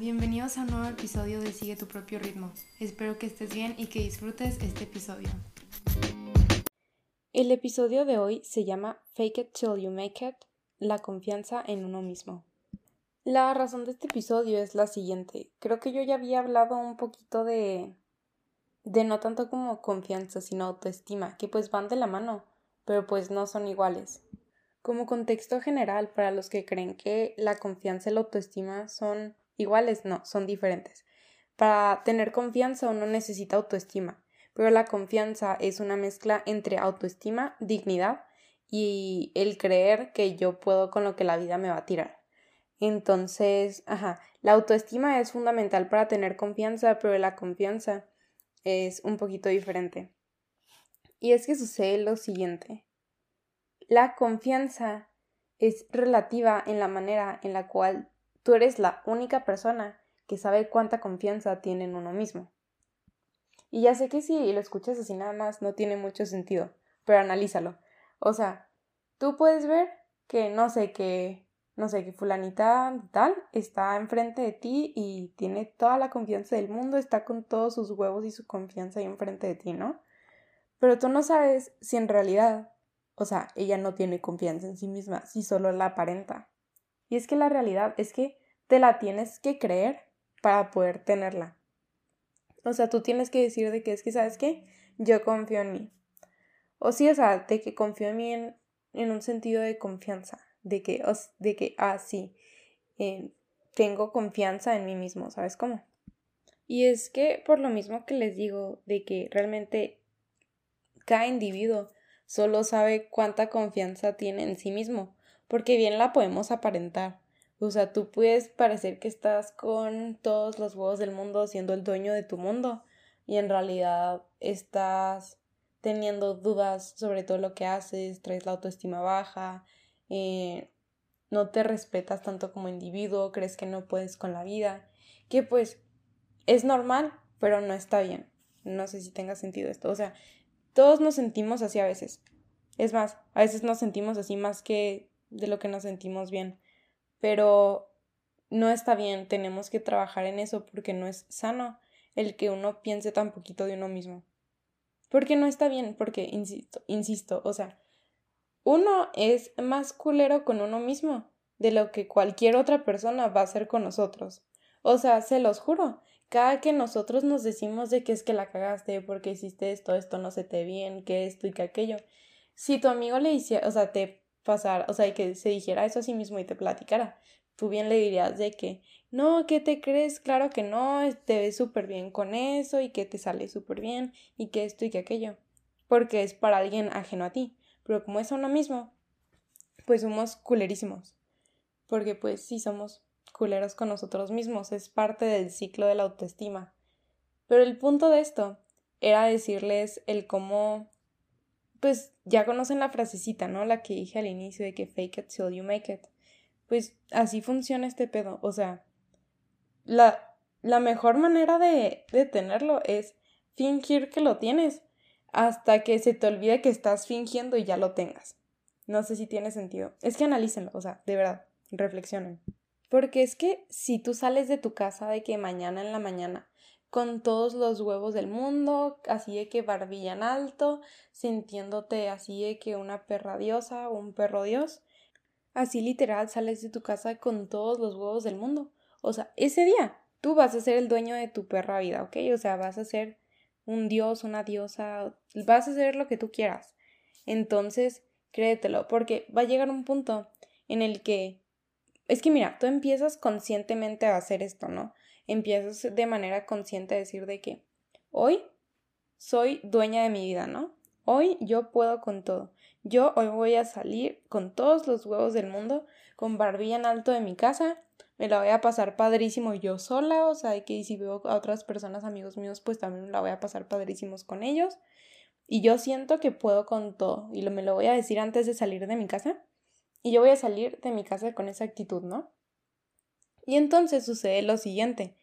bienvenidos a un nuevo episodio de Sigue tu propio ritmo. Espero que estés bien y que disfrutes este episodio. El episodio de hoy se llama Fake it till you make it, la confianza en uno mismo. La razón de este episodio es la siguiente. Creo que yo ya había hablado un poquito de de no tanto como confianza, sino autoestima, que pues van de la mano, pero pues no son iguales. Como contexto general, para los que creen que la confianza y la autoestima son iguales, no, son diferentes. Para tener confianza uno necesita autoestima, pero la confianza es una mezcla entre autoestima, dignidad y el creer que yo puedo con lo que la vida me va a tirar. Entonces, ajá, la autoestima es fundamental para tener confianza, pero la confianza es un poquito diferente. Y es que sucede lo siguiente. La confianza es relativa en la manera en la cual tú eres la única persona que sabe cuánta confianza tiene en uno mismo. Y ya sé que si lo escuchas así nada más no tiene mucho sentido, pero analízalo. O sea, tú puedes ver que no sé, que no sé, que fulanita tal está enfrente de ti y tiene toda la confianza del mundo, está con todos sus huevos y su confianza ahí enfrente de ti, ¿no? Pero tú no sabes si en realidad o sea, ella no tiene confianza en sí misma, si solo la aparenta. Y es que la realidad es que te la tienes que creer para poder tenerla. O sea, tú tienes que decir de que es que, ¿sabes qué? Yo confío en mí. O sí, o sea, de que confío en mí en, un sentido de confianza, de que, de que ah, sí, eh, tengo confianza en mí mismo, ¿sabes cómo? Y es que por lo mismo que les digo, de que realmente cada individuo solo sabe cuánta confianza tiene en sí mismo, porque bien la podemos aparentar. O sea, tú puedes parecer que estás con todos los huevos del mundo siendo el dueño de tu mundo y en realidad estás teniendo dudas sobre todo lo que haces, traes la autoestima baja, eh, no te respetas tanto como individuo, crees que no puedes con la vida, que pues es normal, pero no está bien. No sé si tenga sentido esto. O sea, todos nos sentimos así a veces. Es más, a veces nos sentimos así más que de lo que nos sentimos bien. Pero no está bien, tenemos que trabajar en eso porque no es sano el que uno piense tan poquito de uno mismo. Porque no está bien, porque, insisto, insisto, o sea, uno es más culero con uno mismo de lo que cualquier otra persona va a hacer con nosotros. O sea, se los juro, cada que nosotros nos decimos de que es que la cagaste porque hiciste esto, esto no se te bien, que esto y que aquello, si tu amigo le hiciera, o sea, te pasara, o sea, que se dijera eso a sí mismo y te platicara, tú bien le dirías de que, no, ¿qué te crees? Claro que no, te ves súper bien con eso y que te sale súper bien y que esto y que aquello, porque es para alguien ajeno a ti, pero como es uno mismo, pues somos culerísimos, porque pues sí somos culeros con nosotros mismos, es parte del ciclo de la autoestima. Pero el punto de esto era decirles el cómo, pues ya conocen la frasecita, ¿no? La que dije al inicio de que fake it till you make it. Pues así funciona este pedo, o sea, la, la mejor manera de, de tenerlo es fingir que lo tienes hasta que se te olvide que estás fingiendo y ya lo tengas. No sé si tiene sentido. Es que analícenlo, o sea, de verdad, reflexionen. Porque es que si tú sales de tu casa de que mañana en la mañana con todos los huevos del mundo, así de que barbilla en alto, sintiéndote así de que una perra diosa o un perro dios, así literal sales de tu casa con todos los huevos del mundo. O sea, ese día tú vas a ser el dueño de tu perra vida, ¿ok? O sea, vas a ser un dios, una diosa, vas a ser lo que tú quieras. Entonces, créetelo, porque va a llegar un punto en el que es que mira, tú empiezas conscientemente a hacer esto, ¿no? Empiezas de manera consciente a decir de que hoy soy dueña de mi vida, ¿no? Hoy yo puedo con todo. Yo hoy voy a salir con todos los huevos del mundo, con barbilla en alto de mi casa, me la voy a pasar padrísimo yo sola, o sea, que si veo a otras personas, amigos míos, pues también la voy a pasar padrísimos con ellos. Y yo siento que puedo con todo, y me lo voy a decir antes de salir de mi casa y yo voy a salir de mi casa con esa actitud, ¿no? Y entonces sucede lo siguiente.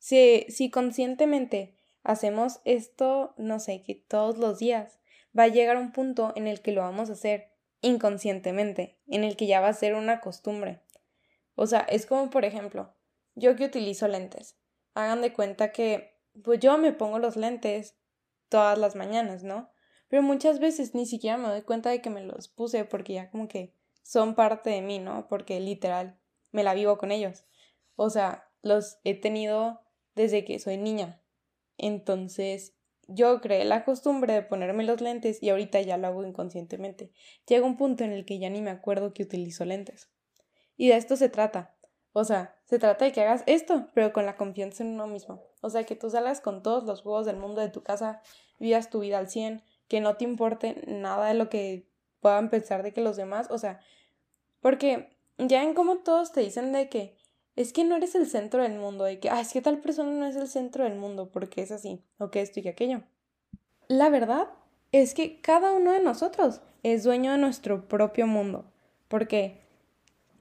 Si, si conscientemente hacemos esto, no sé, que todos los días, va a llegar un punto en el que lo vamos a hacer inconscientemente, en el que ya va a ser una costumbre. O sea, es como, por ejemplo, yo que utilizo lentes. Hagan de cuenta que, pues yo me pongo los lentes todas las mañanas, ¿no? Pero muchas veces ni siquiera me doy cuenta de que me los puse porque ya como que son parte de mí, ¿no? Porque literal me la vivo con ellos. O sea, los he tenido desde que soy niña. Entonces, yo creé la costumbre de ponerme los lentes y ahorita ya lo hago inconscientemente. Llega un punto en el que ya ni me acuerdo que utilizo lentes. Y de esto se trata. O sea, se trata de que hagas esto, pero con la confianza en uno mismo. O sea, que tú salgas con todos los juegos del mundo de tu casa, vivas tu vida al 100, que no te importe nada de lo que puedan pensar de que los demás, o sea, porque ya en cómo todos te dicen de que es que no eres el centro del mundo, de que, ah, es que tal persona no es el centro del mundo, porque es así, o que esto y que aquello. La verdad es que cada uno de nosotros es dueño de nuestro propio mundo, porque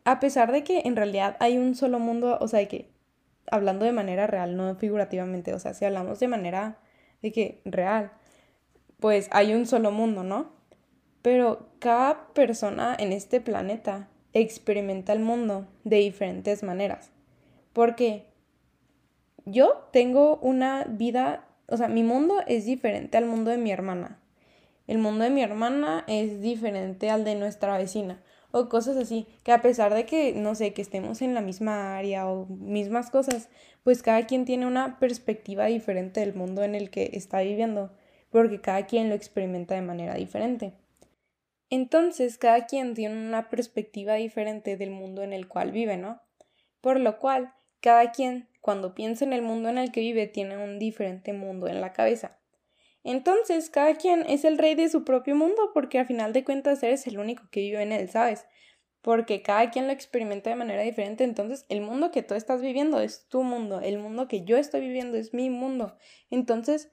a pesar de que en realidad hay un solo mundo, o sea, de que hablando de manera real, no figurativamente, o sea, si hablamos de manera de que real, pues hay un solo mundo, ¿no? Pero cada persona en este planeta experimenta el mundo de diferentes maneras. Porque yo tengo una vida, o sea, mi mundo es diferente al mundo de mi hermana. El mundo de mi hermana es diferente al de nuestra vecina o cosas así, que a pesar de que, no sé, que estemos en la misma área o mismas cosas, pues cada quien tiene una perspectiva diferente del mundo en el que está viviendo, porque cada quien lo experimenta de manera diferente. Entonces, cada quien tiene una perspectiva diferente del mundo en el cual vive, ¿no? Por lo cual, cada quien, cuando piensa en el mundo en el que vive, tiene un diferente mundo en la cabeza. Entonces, cada quien es el rey de su propio mundo porque al final de cuentas eres el único que vive en él, ¿sabes? Porque cada quien lo experimenta de manera diferente, entonces el mundo que tú estás viviendo es tu mundo, el mundo que yo estoy viviendo es mi mundo. Entonces,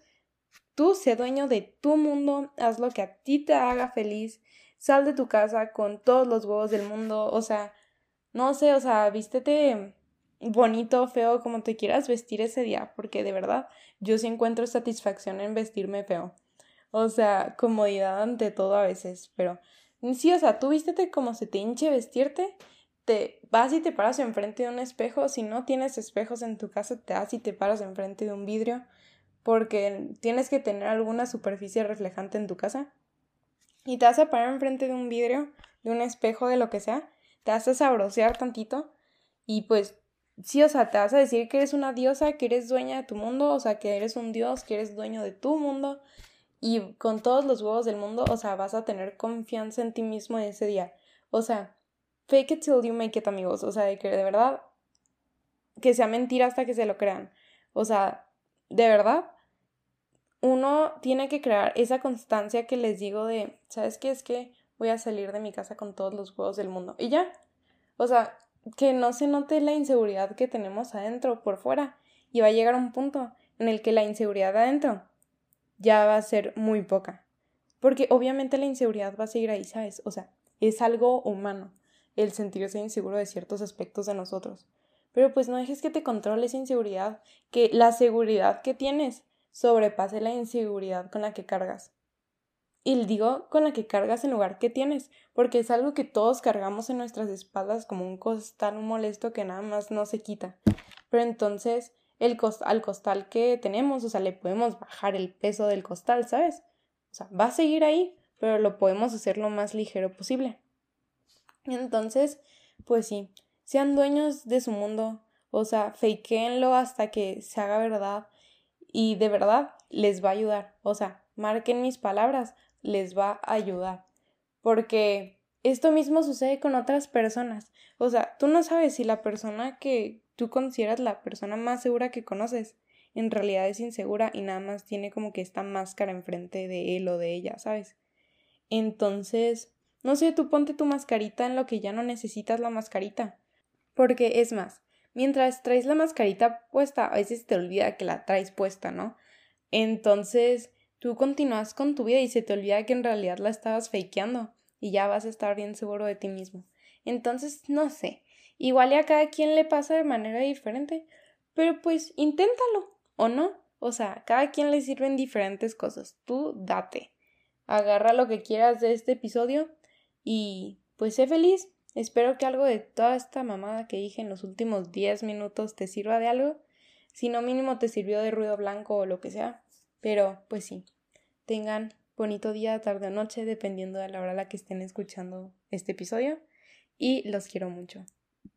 tú sé dueño de tu mundo, haz lo que a ti te haga feliz, sal de tu casa con todos los huevos del mundo, o sea, no sé, o sea, vístete bonito, feo, como te quieras vestir ese día, porque de verdad yo sí encuentro satisfacción en vestirme feo. O sea, comodidad ante todo a veces, pero sí, o sea, tú vístete como se te hinche vestirte, te vas y te paras enfrente de un espejo, si no tienes espejos en tu casa, te vas y te paras enfrente de un vidrio, porque tienes que tener alguna superficie reflejante en tu casa. Y te vas a parar enfrente de un vidrio, de un espejo, de lo que sea, te vas a sabrosear tantito y pues sí, o sea, te vas a decir que eres una diosa, que eres dueña de tu mundo, o sea, que eres un dios, que eres dueño de tu mundo y con todos los huevos del mundo, o sea, vas a tener confianza en ti mismo ese día. O sea, fake it till you make it, amigos, o sea, de que de verdad que sea mentira hasta que se lo crean. O sea, de verdad uno tiene que crear esa constancia que les digo de, ¿sabes qué? Es que voy a salir de mi casa con todos los huevos del mundo. Y ya. O sea, que no se note la inseguridad que tenemos adentro por fuera. Y va a llegar un punto en el que la inseguridad adentro ya va a ser muy poca. Porque obviamente la inseguridad va a seguir ahí, ¿sabes? O sea, es algo humano el sentirse inseguro de ciertos aspectos de nosotros. Pero pues no dejes que te controle esa inseguridad, que la seguridad que tienes sobrepase la inseguridad con la que cargas. Y digo con la que cargas en lugar que tienes, porque es algo que todos cargamos en nuestras espaldas como un costal molesto que nada más no se quita. Pero entonces, el al costal que tenemos, o sea, le podemos bajar el peso del costal, ¿sabes? O sea, va a seguir ahí, pero lo podemos hacer lo más ligero posible. Entonces, pues sí, sean dueños de su mundo, o sea, fakeenlo hasta que se haga verdad y de verdad les va a ayudar. O sea, marquen mis palabras, les va a ayudar. Porque esto mismo sucede con otras personas. O sea, tú no sabes si la persona que tú consideras la persona más segura que conoces en realidad es insegura y nada más tiene como que esta máscara enfrente de él o de ella, ¿sabes? Entonces, no sé, tú ponte tu mascarita en lo que ya no necesitas la mascarita. Porque es más, mientras traes la mascarita puesta, a veces te olvida que la traes puesta, ¿no? Entonces, tú continúas con tu vida y se te olvida que en realidad la estabas fakeando y ya vas a estar bien seguro de ti mismo. Entonces, no sé, igual a cada quien le pasa de manera diferente, pero pues inténtalo, ¿o no? O sea, cada quien le sirven diferentes cosas. Tú date. Agarra lo que quieras de este episodio y pues sé feliz. Espero que algo de toda esta mamada que dije en los últimos 10 minutos te sirva de algo. Si no, mínimo te sirvió de ruido blanco o lo que sea. Pero, pues sí. Tengan bonito día, tarde o noche, dependiendo de la hora a la que estén escuchando este episodio. Y los quiero mucho.